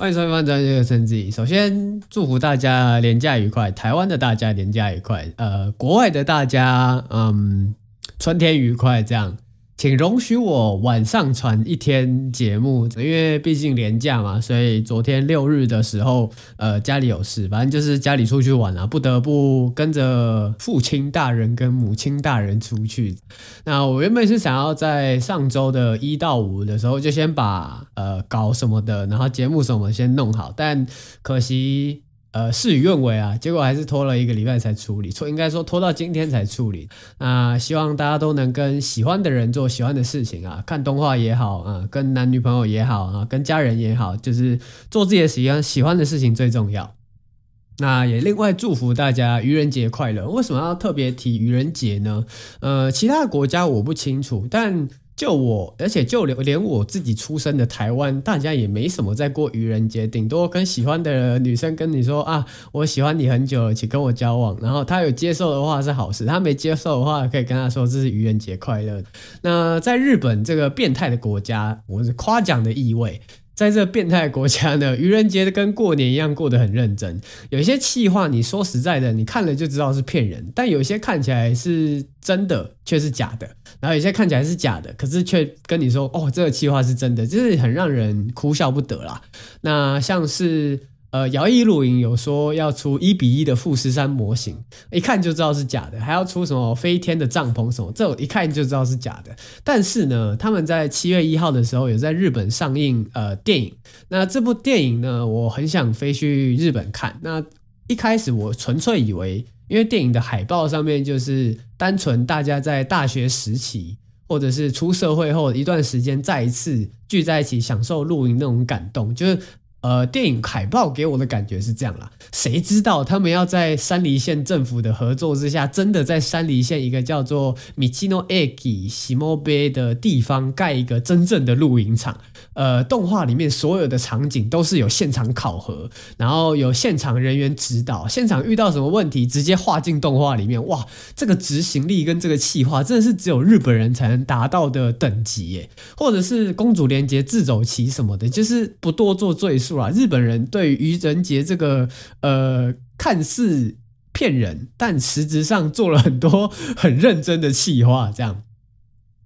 欢迎收听《专业生自己》。首先，祝福大家连假愉快，台湾的大家连假愉快，呃，国外的大家，嗯，春天愉快，这样。请容许我晚上传一天节目，因为毕竟连假嘛，所以昨天六日的时候，呃，家里有事，反正就是家里出去玩啊，不得不跟着父亲大人跟母亲大人出去。那我原本是想要在上周的一到五的时候就先把呃稿什么的，然后节目什么先弄好，但可惜。呃，事与愿违啊，结果还是拖了一个礼拜才处理，错应该说拖到今天才处理。那希望大家都能跟喜欢的人做喜欢的事情啊，看动画也好啊，跟男女朋友也好啊，跟家人也好，就是做自己的喜欢喜欢的事情最重要。那也另外祝福大家愚人节快乐。为什么要特别提愚人节呢？呃，其他的国家我不清楚，但。就我，而且就连连我自己出生的台湾，大家也没什么在过愚人节，顶多跟喜欢的女生跟你说啊，我喜欢你很久了，请跟我交往。然后他有接受的话是好事，他没接受的话可以跟他说这是愚人节快乐。那在日本这个变态的国家，我是夸奖的意味。在这变态国家呢，愚人节跟过年一样过得很认真。有一些气话，你说实在的，你看了就知道是骗人；但有些看起来是真的，却是假的。然后有些看起来是假的，可是却跟你说：“哦，这个气话是真的。”就是很让人哭笑不得啦。那像是。呃，摇曳露营有说要出一比一的富士山模型，一看就知道是假的，还要出什么飞天的帐篷什么，这一看就知道是假的。但是呢，他们在七月一号的时候有在日本上映呃电影，那这部电影呢，我很想飞去日本看。那一开始我纯粹以为，因为电影的海报上面就是单纯大家在大学时期或者是出社会后一段时间再一次聚在一起享受露营那种感动，就是。呃，电影海报给我的感觉是这样啦，谁知道他们要在山梨县政府的合作之下，真的在山梨县一个叫做米奇诺埃吉西莫贝的地方盖一个真正的露营场。呃，动画里面所有的场景都是有现场考核，然后有现场人员指导，现场遇到什么问题直接画进动画里面。哇，这个执行力跟这个企划真的是只有日本人才能达到的等级耶，或者是公主连结自走棋什么的，就是不多做赘述。日本人对愚人节这个呃，看似骗人，但实质上做了很多 很认真的企划，这样。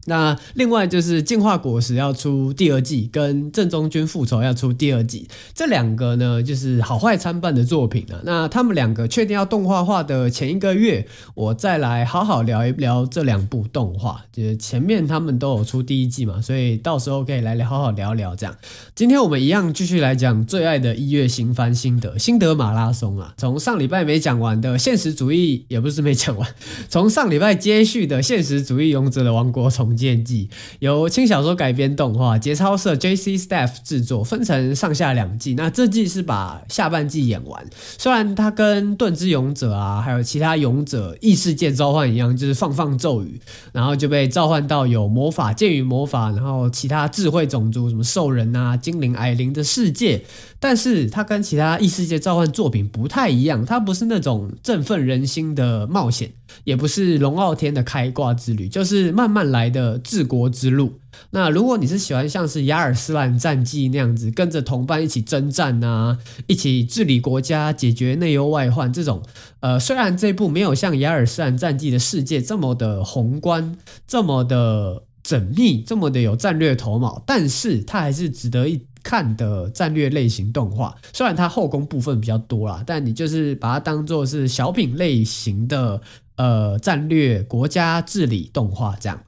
那另外就是《进化果实》要出第二季，跟《正宗君复仇》要出第二季，这两个呢就是好坏参半的作品啊。那他们两个确定要动画化的前一个月，我再来好好聊一聊这两部动画。就是前面他们都有出第一季嘛，所以到时候可以来好好聊聊这样。今天我们一样继续来讲最爱的一月新番心得，心得马拉松啊。从上礼拜没讲完的现实主义，也不是没讲完，从上礼拜接续的现实主义勇者的王国从剑记由轻小说改编动画，节操社 JC Staff 制作，分成上下两季。那这季是把下半季演完。虽然它跟盾之勇者啊，还有其他勇者异世界召唤一样，就是放放咒语，然后就被召唤到有魔法、剑与魔法，然后其他智慧种族，什么兽人啊、精灵、矮灵的世界。但是它跟其他异世界召唤作品不太一样，它不是那种振奋人心的冒险，也不是龙傲天的开挂之旅，就是慢慢来的治国之路。那如果你是喜欢像是亚尔斯兰战记那样子，跟着同伴一起征战啊，一起治理国家、解决内忧外患这种，呃，虽然这部没有像亚尔斯兰战记的世界这么的宏观，这么的缜密，这么的有战略头脑，但是它还是值得一。看的战略类型动画，虽然它后宫部分比较多啦，但你就是把它当做是小品类型的呃战略国家治理动画这样。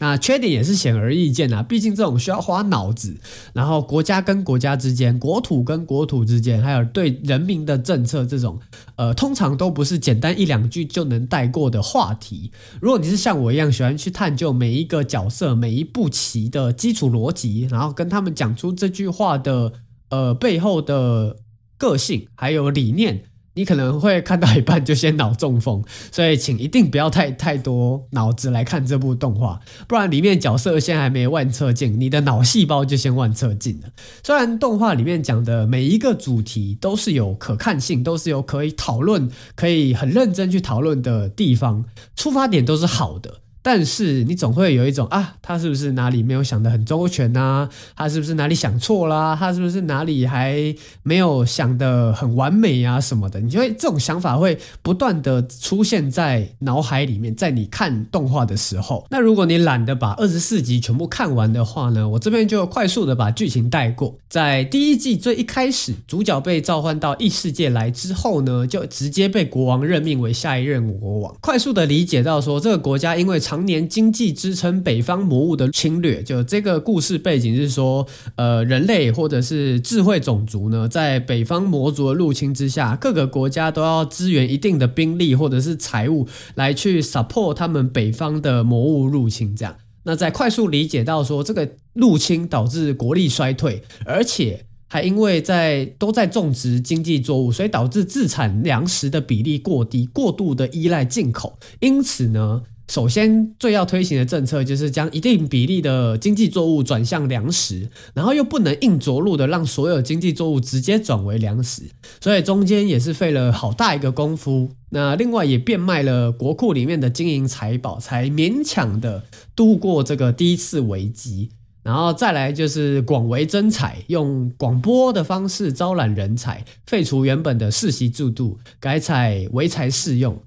那缺点也是显而易见啊，毕竟这种需要花脑子，然后国家跟国家之间、国土跟国土之间，还有对人民的政策这种，呃，通常都不是简单一两句就能带过的话题。如果你是像我一样喜欢去探究每一个角色、每一步棋的基础逻辑，然后跟他们讲出这句话的呃背后的个性还有理念。你可能会看到一半就先脑中风，所以请一定不要太太多脑子来看这部动画，不然里面角色先还没万测尽，你的脑细胞就先万测尽了。虽然动画里面讲的每一个主题都是有可看性，都是有可以讨论、可以很认真去讨论的地方，出发点都是好的。但是你总会有一种啊，他是不是哪里没有想得很周全啊？他是不是哪里想错啦？他是不是哪里还没有想得很完美啊什么的？你就会这种想法会不断的出现在脑海里面，在你看动画的时候。那如果你懒得把二十四集全部看完的话呢，我这边就快速的把剧情带过。在第一季最一开始，主角被召唤到异世界来之后呢，就直接被国王任命为下一任国王。快速的理解到说，这个国家因为长常年经济支撑北方魔物的侵略，就这个故事背景是说，呃，人类或者是智慧种族呢，在北方魔族的入侵之下，各个国家都要支援一定的兵力或者是财物来去 support 他们北方的魔物入侵。这样，那在快速理解到说，这个入侵导致国力衰退，而且还因为在都在种植经济作物，所以导致自产粮食的比例过低，过度的依赖进口，因此呢。首先，最要推行的政策就是将一定比例的经济作物转向粮食，然后又不能硬着陆的让所有经济作物直接转为粮食，所以中间也是费了好大一个功夫。那另外也变卖了国库里面的金银财宝，才勉强的度过这个第一次危机。然后再来就是广为征才，用广播的方式招揽人才，废除原本的世袭制度，改采唯才适用。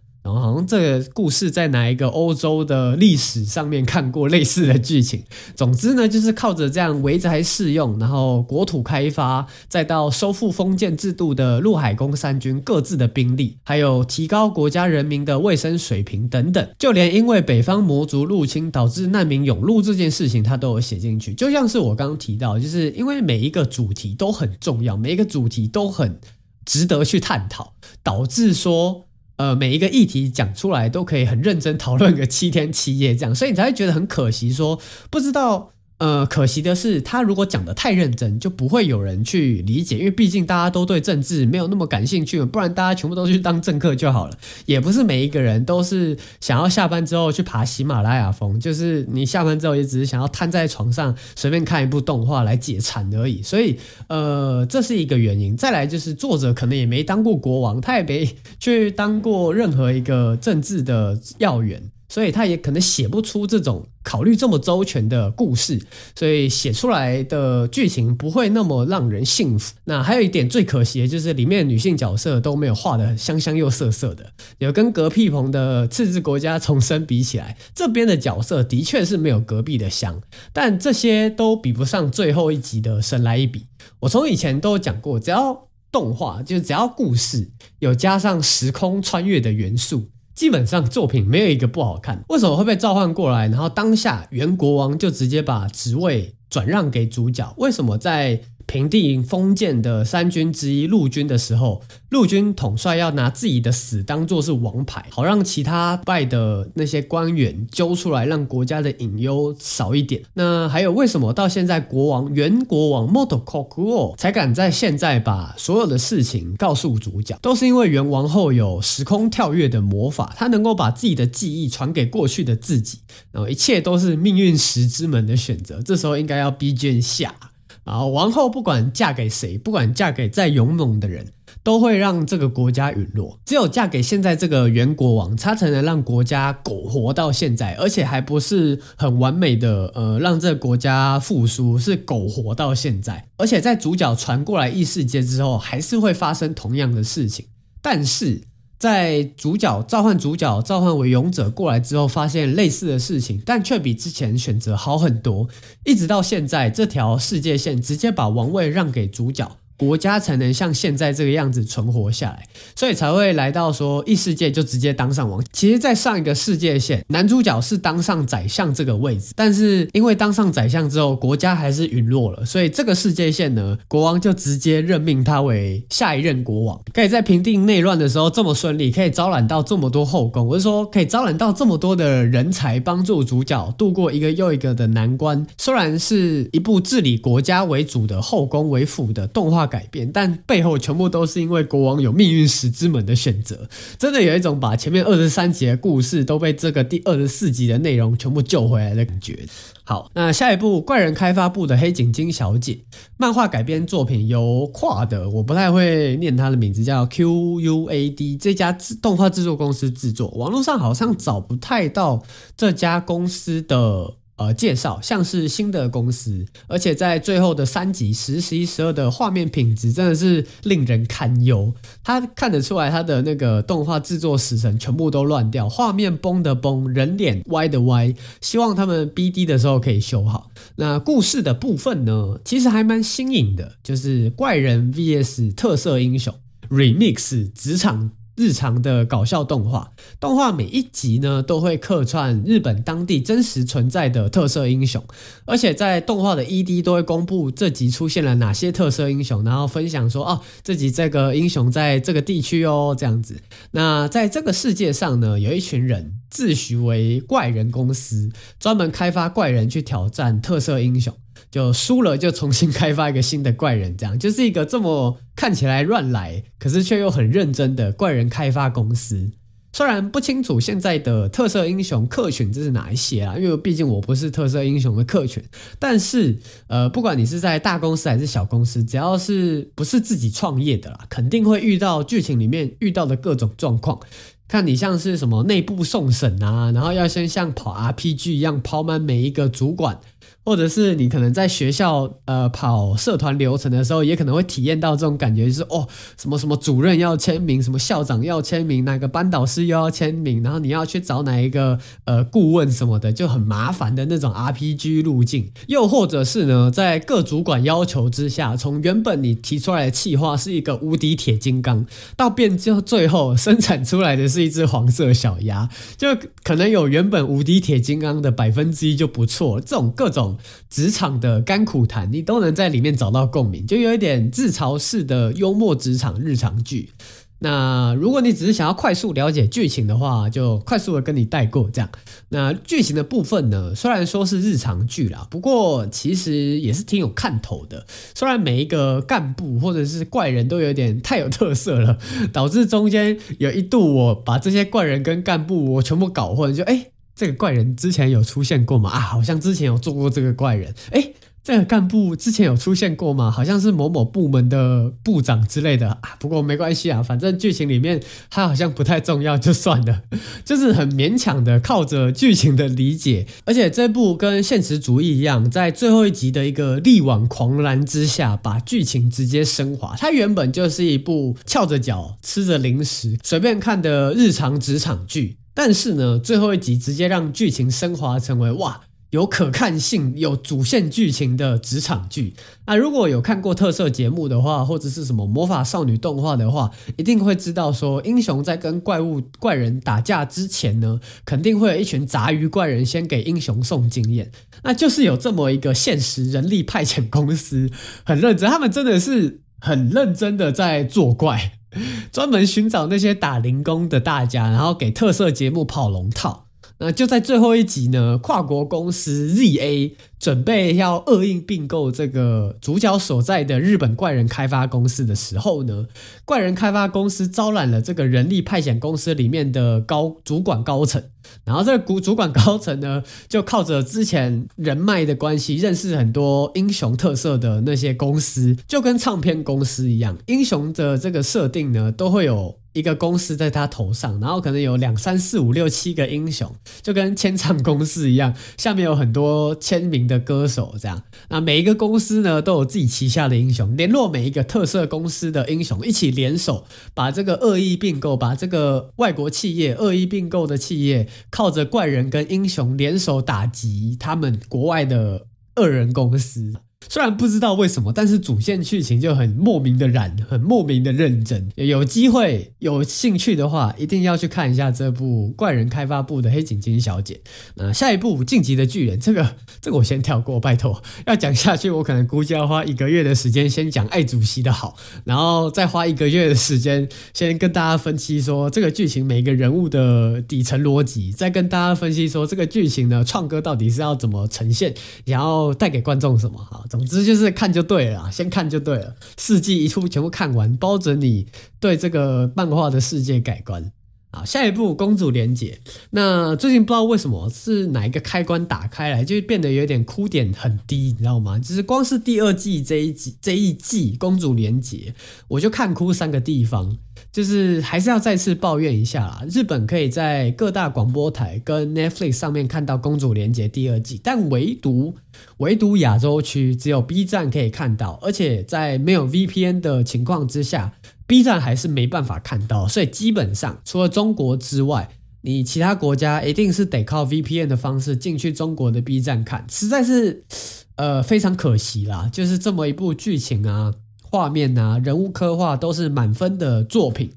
然后好像这个故事在哪一个欧洲的历史上面看过类似的剧情。总之呢，就是靠着这样唯才是用，然后国土开发，再到收复封建制度的陆海空三军各自的兵力，还有提高国家人民的卫生水平等等，就连因为北方魔族入侵导致难民涌入这件事情，他都有写进去。就像是我刚刚提到，就是因为每一个主题都很重要，每一个主题都很值得去探讨，导致说。呃，每一个议题讲出来都可以很认真讨论个七天七夜这样，所以你才会觉得很可惜说，不知道。呃，可惜的是，他如果讲得太认真，就不会有人去理解，因为毕竟大家都对政治没有那么感兴趣，不然大家全部都去当政客就好了。也不是每一个人都是想要下班之后去爬喜马拉雅峰，就是你下班之后也只是想要瘫在床上随便看一部动画来解馋而已。所以，呃，这是一个原因。再来就是作者可能也没当过国王，他也没去当过任何一个政治的要员。所以他也可能写不出这种考虑这么周全的故事，所以写出来的剧情不会那么让人信服。那还有一点最可惜的就是里面女性角色都没有画得香香又色色的，有跟隔壁棚的赤字国家重生比起来，这边的角色的确是没有隔壁的香，但这些都比不上最后一集的神来一笔。我从以前都讲过，只要动画就是只要故事有加上时空穿越的元素。基本上作品没有一个不好看，为什么会被召唤过来？然后当下原国王就直接把职位转让给主角，为什么在？平定封建的三军之一陆军的时候，陆军统帅要拿自己的死当做是王牌，好让其他败的那些官员揪出来，让国家的隐忧少一点。那还有为什么到现在国王原国王 Motokokuo 才敢在现在把所有的事情告诉主角？都是因为原王后有时空跳跃的魔法，他能够把自己的记忆传给过去的自己，然后一切都是命运石之门的选择。这时候应该要 BGM 下。啊，王后不管嫁给谁，不管嫁给再勇猛的人，都会让这个国家陨落。只有嫁给现在这个原国王，他才能让国家苟活到现在，而且还不是很完美的，呃，让这个国家复苏，是苟活到现在。而且在主角传过来异世界之后，还是会发生同样的事情。但是。在主角召唤主角召唤为勇者过来之后，发现类似的事情，但却比之前选择好很多。一直到现在，这条世界线直接把王位让给主角。国家才能像现在这个样子存活下来，所以才会来到说异世界就直接当上王。其实，在上一个世界线，男主角是当上宰相这个位置，但是因为当上宰相之后，国家还是陨落了，所以这个世界线呢，国王就直接任命他为下一任国王。可以在平定内乱的时候这么顺利，可以招揽到这么多后宫，我是说可以招揽到这么多的人才，帮助主角度过一个又一个的难关。虽然是一部治理国家为主的后宫为辅的动画。改变，但背后全部都是因为国王有命运石之门的选择。真的有一种把前面二十三集的故事都被这个第二十四集的内容全部救回来的感觉。好，那下一部怪人开发部的黑井金小姐漫画改编作品由跨的，我不太会念他的名字，叫 Q U A D 这家动画制作公司制作，网络上好像找不太到这家公司的。呃，介绍像是新的公司，而且在最后的三集十、十一、十二的画面品质真的是令人堪忧。他看得出来，他的那个动画制作时程全部都乱掉，画面崩的崩，人脸歪的歪。希望他们 BD 的时候可以修好。那故事的部分呢，其实还蛮新颖的，就是怪人 VS 特色英雄 Remix 职场。日常的搞笑动画，动画每一集呢都会客串日本当地真实存在的特色英雄，而且在动画的 ED 都会公布这集出现了哪些特色英雄，然后分享说哦，这集这个英雄在这个地区哦，这样子。那在这个世界上呢，有一群人自诩为怪人公司，专门开发怪人去挑战特色英雄。就输了就重新开发一个新的怪人，这样就是一个这么看起来乱来，可是却又很认真的怪人开发公司。虽然不清楚现在的特色英雄客群这是哪一些啊，因为毕竟我不是特色英雄的客群。但是呃，不管你是在大公司还是小公司，只要是不是自己创业的啦，肯定会遇到剧情里面遇到的各种状况。看你像是什么内部送审啊，然后要先像跑 RPG 一样跑满每一个主管。或者是你可能在学校呃跑社团流程的时候，也可能会体验到这种感觉，就是哦什么什么主任要签名，什么校长要签名，哪个班导师又要签名，然后你要去找哪一个呃顾问什么的，就很麻烦的那种 RPG 路径。又或者是呢，在各主管要求之下，从原本你提出来的企划是一个无敌铁金刚，到变就最后生产出来的是一只黄色小鸭，就可能有原本无敌铁金刚的百分之一就不错，这种各种。职场的甘苦谈，你都能在里面找到共鸣，就有一点自嘲式的幽默职场日常剧。那如果你只是想要快速了解剧情的话，就快速的跟你带过这样。那剧情的部分呢，虽然说是日常剧啦，不过其实也是挺有看头的。虽然每一个干部或者是怪人都有点太有特色了，导致中间有一度我把这些怪人跟干部我全部搞混，就哎。这个怪人之前有出现过吗？啊，好像之前有做过这个怪人。诶，这个干部之前有出现过吗？好像是某某部门的部长之类的啊。不过没关系啊，反正剧情里面他好像不太重要，就算了。就是很勉强的靠着剧情的理解，而且这部跟现实主义一样，在最后一集的一个力挽狂澜之下，把剧情直接升华。它原本就是一部翘着脚吃着零食随便看的日常职场剧。但是呢，最后一集直接让剧情升华成为哇，有可看性、有主线剧情的职场剧。那如果有看过特色节目的话，或者是什么魔法少女动画的话，一定会知道说，英雄在跟怪物、怪人打架之前呢，肯定会有一群杂鱼怪人先给英雄送经验。那就是有这么一个现实人力派遣公司，很认真，他们真的是很认真的在作怪。专门寻找那些打零工的大家，然后给特色节目跑龙套。那就在最后一集呢，跨国公司 ZA 准备要恶意并购这个主角所在的日本怪人开发公司的时候呢，怪人开发公司招揽了这个人力派遣公司里面的高主管高层，然后这个主主管高层呢，就靠着之前人脉的关系，认识很多英雄特色的那些公司，就跟唱片公司一样，英雄的这个设定呢，都会有。一个公司在他头上，然后可能有两三四五六七个英雄，就跟签唱公司一样，下面有很多签名的歌手这样。那每一个公司呢，都有自己旗下的英雄，联络每一个特色公司的英雄，一起联手，把这个恶意并购，把这个外国企业恶意并购的企业，靠着怪人跟英雄联手打击他们国外的恶人公司。虽然不知道为什么，但是主线剧情就很莫名的燃，很莫名的认真。有机会有兴趣的话，一定要去看一下这部怪人开发部的黑井金小姐。那下一部晋级的巨人，这个 这个我先跳过，拜托。要讲下去，我可能估计要花一个月的时间，先讲爱主席的好，然后再花一个月的时间，先跟大家分析说这个剧情每个人物的底层逻辑，再跟大家分析说这个剧情呢，创歌到底是要怎么呈现，然后带给观众什么好。总总之就是看就对了，先看就对了。四季一出全部看完，包准你对这个漫画的世界改观。啊，下一部《公主连结》，那最近不知道为什么是哪一个开关打开来，就变得有点哭点很低，你知道吗？就是光是第二季这一季这一季《公主连结》，我就看哭三个地方，就是还是要再次抱怨一下啦。日本可以在各大广播台跟 Netflix 上面看到《公主连结》第二季，但唯独唯独亚洲区只有 B 站可以看到，而且在没有 VPN 的情况之下。B 站还是没办法看到，所以基本上除了中国之外，你其他国家一定是得靠 VPN 的方式进去中国的 B 站看，实在是呃非常可惜啦。就是这么一部剧情啊、画面啊、人物刻画都是满分的作品，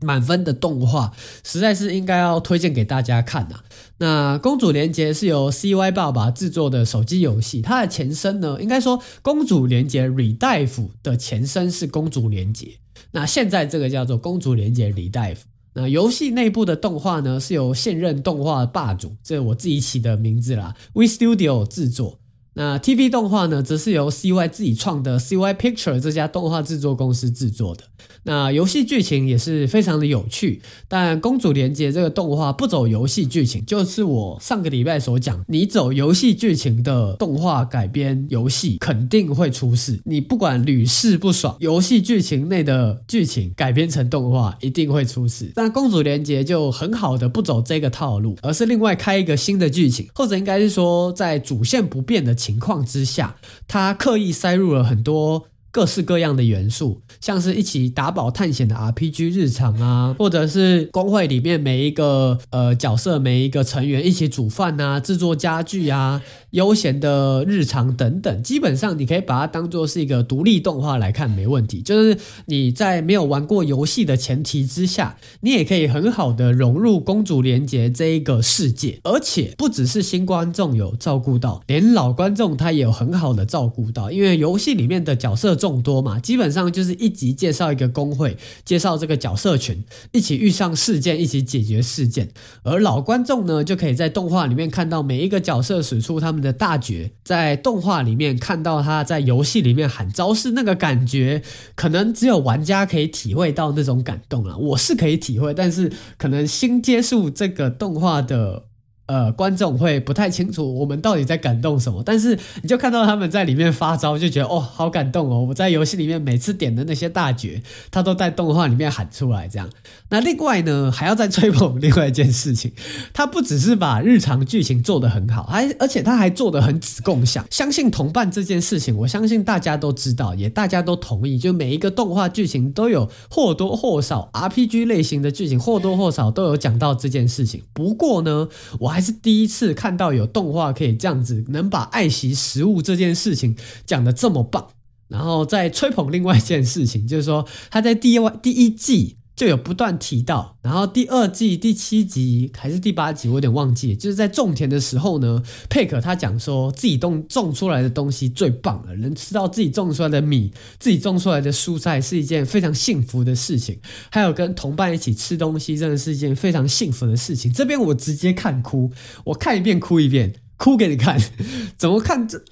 满分的动画，实在是应该要推荐给大家看呐。那《公主连结》是由 CY 爸爸制作的手机游戏，它的前身呢，应该说《公主连结 Redive》的前身是《公主连结》。那现在这个叫做《公主连结李大夫》。那游戏内部的动画呢，是由现任动画霸主，这我自己起的名字啦，V Studio 制作。那 TV 动画呢，则是由 CY 自己创的 CY Picture 这家动画制作公司制作的。那游戏剧情也是非常的有趣，但《公主连结》这个动画不走游戏剧情，就是我上个礼拜所讲，你走游戏剧情的动画改编游戏肯定会出事。你不管屡试不爽，游戏剧情内的剧情改编成动画一定会出事。但《公主连结》就很好的不走这个套路，而是另外开一个新的剧情，或者应该是说在主线不变的情况之下，他刻意塞入了很多。各式各样的元素，像是一起打宝探险的 RPG 日常啊，或者是工会里面每一个呃角色、每一个成员一起煮饭啊、制作家具啊。悠闲的日常等等，基本上你可以把它当做是一个独立动画来看，没问题。就是你在没有玩过游戏的前提之下，你也可以很好的融入《公主连结》这一个世界。而且不只是新观众有照顾到，连老观众他也有很好的照顾到。因为游戏里面的角色众多嘛，基本上就是一集介绍一个公会，介绍这个角色群，一起遇上事件，一起解决事件。而老观众呢，就可以在动画里面看到每一个角色使出他们的大绝，在动画里面看到他在游戏里面喊招式那个感觉，可能只有玩家可以体会到那种感动了。我是可以体会，但是可能新接触这个动画的。呃，观众会不太清楚我们到底在感动什么，但是你就看到他们在里面发招，就觉得哦，好感动哦！我在游戏里面每次点的那些大绝，他都在动画里面喊出来，这样。那另外呢，还要再吹捧另外一件事情，他不只是把日常剧情做得很好，还而且他还做得很子共享。相信同伴这件事情，我相信大家都知道，也大家都同意，就每一个动画剧情都有或多或少 RPG 类型的剧情，或多或少都有讲到这件事情。不过呢，我。还是第一次看到有动画可以这样子，能把爱惜食物这件事情讲得这么棒，然后再吹捧另外一件事情，就是说他在第一第一季。就有不断提到，然后第二季第七集还是第八集，我有点忘记，就是在种田的时候呢，佩可他讲说自己种种出来的东西最棒了，能吃到自己种出来的米，自己种出来的蔬菜是一件非常幸福的事情，还有跟同伴一起吃东西，真的是一件非常幸福的事情。这边我直接看哭，我看一遍哭一遍，哭给你看，怎么看这？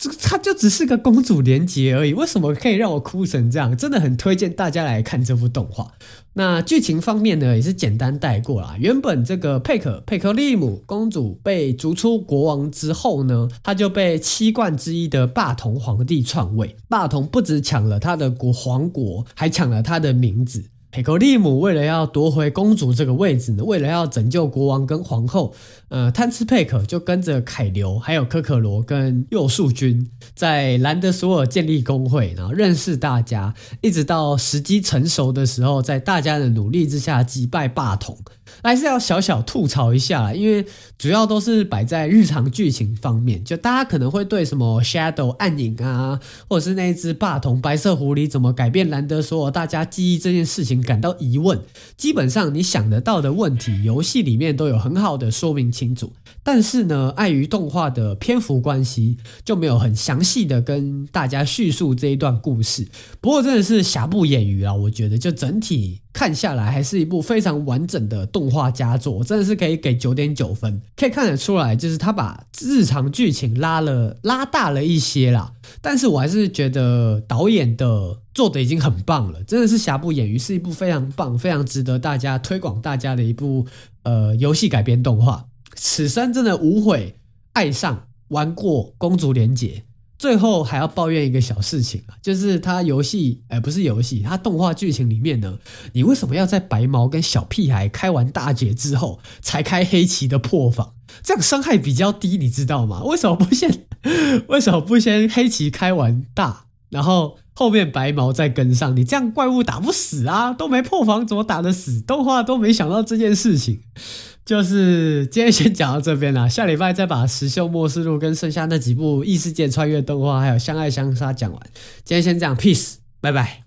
这它就只是个公主连结而已，为什么可以让我哭成这样？真的很推荐大家来看这部动画。那剧情方面呢，也是简单带过啦。原本这个佩可佩可利姆公主被逐出国王之后呢，她就被七冠之一的霸童皇帝篡位。霸童不止抢了她的国皇国，还抢了她的名字。佩格利姆为了要夺回公主这个位置呢，为了要拯救国王跟皇后，呃，贪吃佩克就跟着凯流，还有可可罗跟幼树君，在兰德索尔建立工会，然后认识大家，一直到时机成熟的时候，在大家的努力之下击败霸统。还是要小小吐槽一下，因为主要都是摆在日常剧情方面，就大家可能会对什么 Shadow 暗影啊，或者是那只霸童白色狐狸怎么改变兰德索尔大家记忆这件事情感到疑问。基本上你想得到的问题，游戏里面都有很好的说明清楚，但是呢，碍于动画的篇幅关系，就没有很详细的跟大家叙述这一段故事。不过真的是瑕不掩瑜啊，我觉得就整体。看下来还是一部非常完整的动动画佳作，真的是可以给九点九分。可以看得出来，就是他把日常剧情拉了拉大了一些啦。但是我还是觉得导演的做的已经很棒了，真的是瑕不掩瑜，是一部非常棒、非常值得大家推广大家的一部呃游戏改编动画。此生真的无悔爱上玩过公主连结。最后还要抱怨一个小事情啊，就是它游戏，哎，不是游戏，它动画剧情里面呢，你为什么要在白毛跟小屁孩开完大劫之后才开黑棋的破防？这样伤害比较低，你知道吗？为什么不先，为什么不先黑棋开完大，然后后面白毛再跟上？你这样怪物打不死啊，都没破防怎么打得死？动画都没想到这件事情。就是今天先讲到这边啦，下礼拜再把《石秀末世录》跟剩下那几部异世界穿越动画，还有相爱相杀讲完。今天先这样，peace，拜拜。